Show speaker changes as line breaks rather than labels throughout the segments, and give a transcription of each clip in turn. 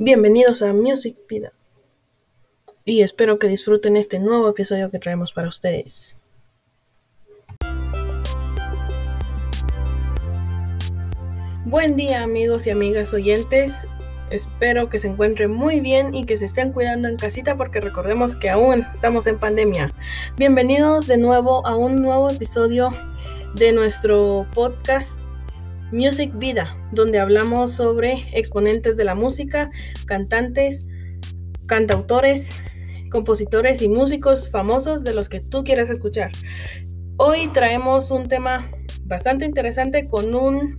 Bienvenidos a Music Vida. Y espero que disfruten este nuevo episodio que traemos para ustedes. Buen día amigos y amigas oyentes. Espero que se encuentren muy bien y que se estén cuidando en casita porque recordemos que aún estamos en pandemia. Bienvenidos de nuevo a un nuevo episodio de nuestro podcast Music Vida, donde hablamos sobre exponentes de la música, cantantes, cantautores, compositores y músicos famosos de los que tú quieras escuchar. Hoy traemos un tema bastante interesante con un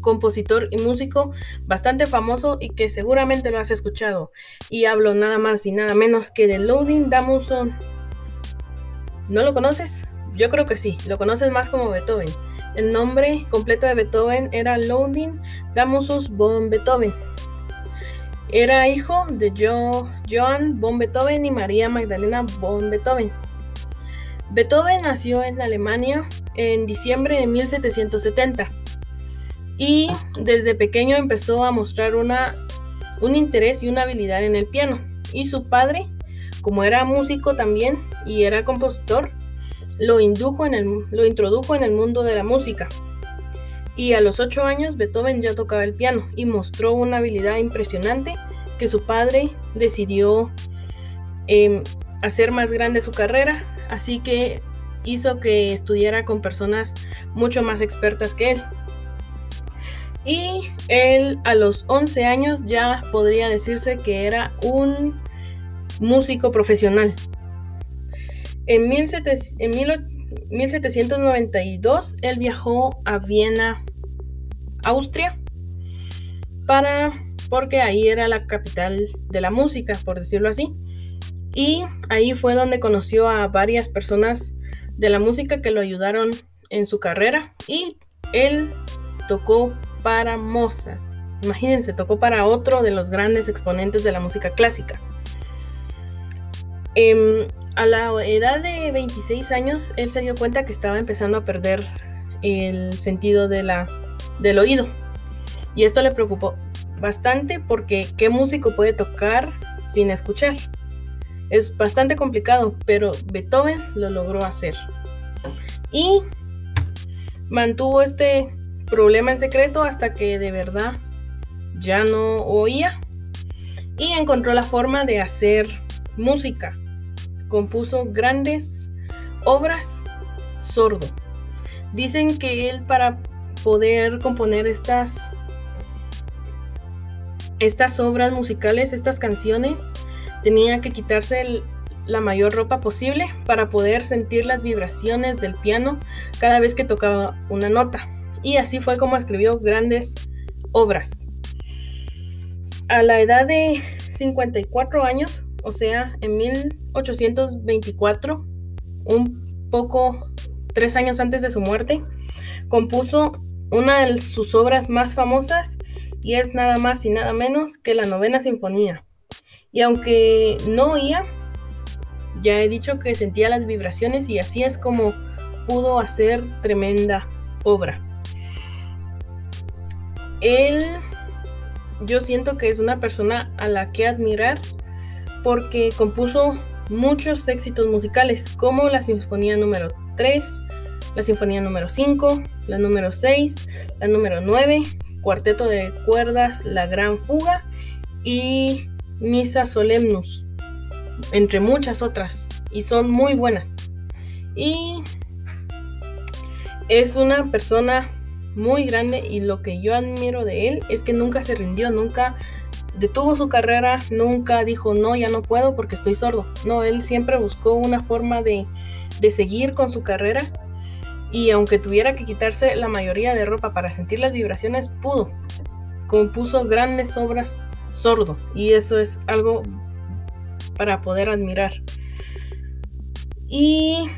compositor y músico bastante famoso y que seguramente lo has escuchado. Y hablo nada más y nada menos que de Loading Damuson. ¿No lo conoces? Yo creo que sí, lo conoces más como Beethoven. El nombre completo de Beethoven era Loading Damusus von Beethoven. Era hijo de Johann von Beethoven y María Magdalena von Beethoven. Beethoven nació en Alemania en diciembre de 1770 y desde pequeño empezó a mostrar una, un interés y una habilidad en el piano. Y su padre, como era músico también y era compositor, lo, indujo en el, lo introdujo en el mundo de la música. Y a los ocho años Beethoven ya tocaba el piano y mostró una habilidad impresionante que su padre decidió em, hacer más grande su carrera, así que hizo que estudiara con personas mucho más expertas que él. Y él a los 11 años ya podría decirse que era un músico profesional. En, 1792 él viajó a Viena, Austria, para porque ahí era la capital de la música, por decirlo así. Y ahí fue donde conoció a varias personas de la música que lo ayudaron en su carrera y él tocó para Mozart. Imagínense, tocó para otro de los grandes exponentes de la música clásica. Em, a la edad de 26 años, él se dio cuenta que estaba empezando a perder el sentido del oído. Y esto le preocupó bastante porque ¿qué músico puede tocar sin escuchar? Es bastante complicado, pero Beethoven lo logró hacer. Y mantuvo este problema en secreto hasta que de verdad ya no oía y encontró la forma de hacer música. Compuso grandes obras sordo. Dicen que él para poder componer estas estas obras musicales, estas canciones, tenía que quitarse la mayor ropa posible para poder sentir las vibraciones del piano cada vez que tocaba una nota y así fue como escribió grandes obras. A la edad de 54 años, o sea, en 1824, un poco tres años antes de su muerte, compuso una de sus obras más famosas y es nada más y nada menos que la novena sinfonía. Y aunque no oía, ya he dicho que sentía las vibraciones y así es como pudo hacer tremenda obra él, yo siento que es una persona a la que admirar porque compuso muchos éxitos musicales, como la Sinfonía número 3, la Sinfonía número 5, la número 6, la número 9, Cuarteto de Cuerdas, La Gran Fuga y Misa Solemnus, entre muchas otras, y son muy buenas. Y es una persona muy grande y lo que yo admiro de él es que nunca se rindió, nunca detuvo su carrera, nunca dijo no, ya no puedo porque estoy sordo. No, él siempre buscó una forma de, de seguir con su carrera y aunque tuviera que quitarse la mayoría de ropa para sentir las vibraciones, pudo. Compuso grandes obras sordo y eso es algo para poder admirar. Y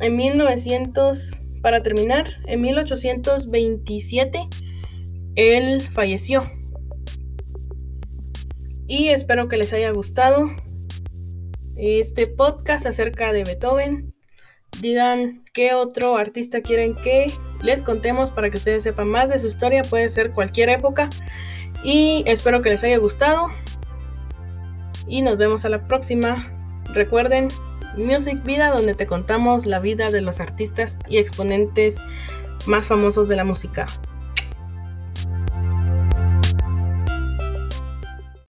en 1900 para terminar, en 1827 él falleció. Y espero que les haya gustado este podcast acerca de Beethoven. digan qué otro artista quieren que les contemos para que ustedes sepan más de su historia. Puede ser cualquier época. Y espero que les haya gustado. Y nos vemos a la próxima. Recuerden, Music Vida, donde te contamos la vida de los artistas y exponentes más famosos de la música.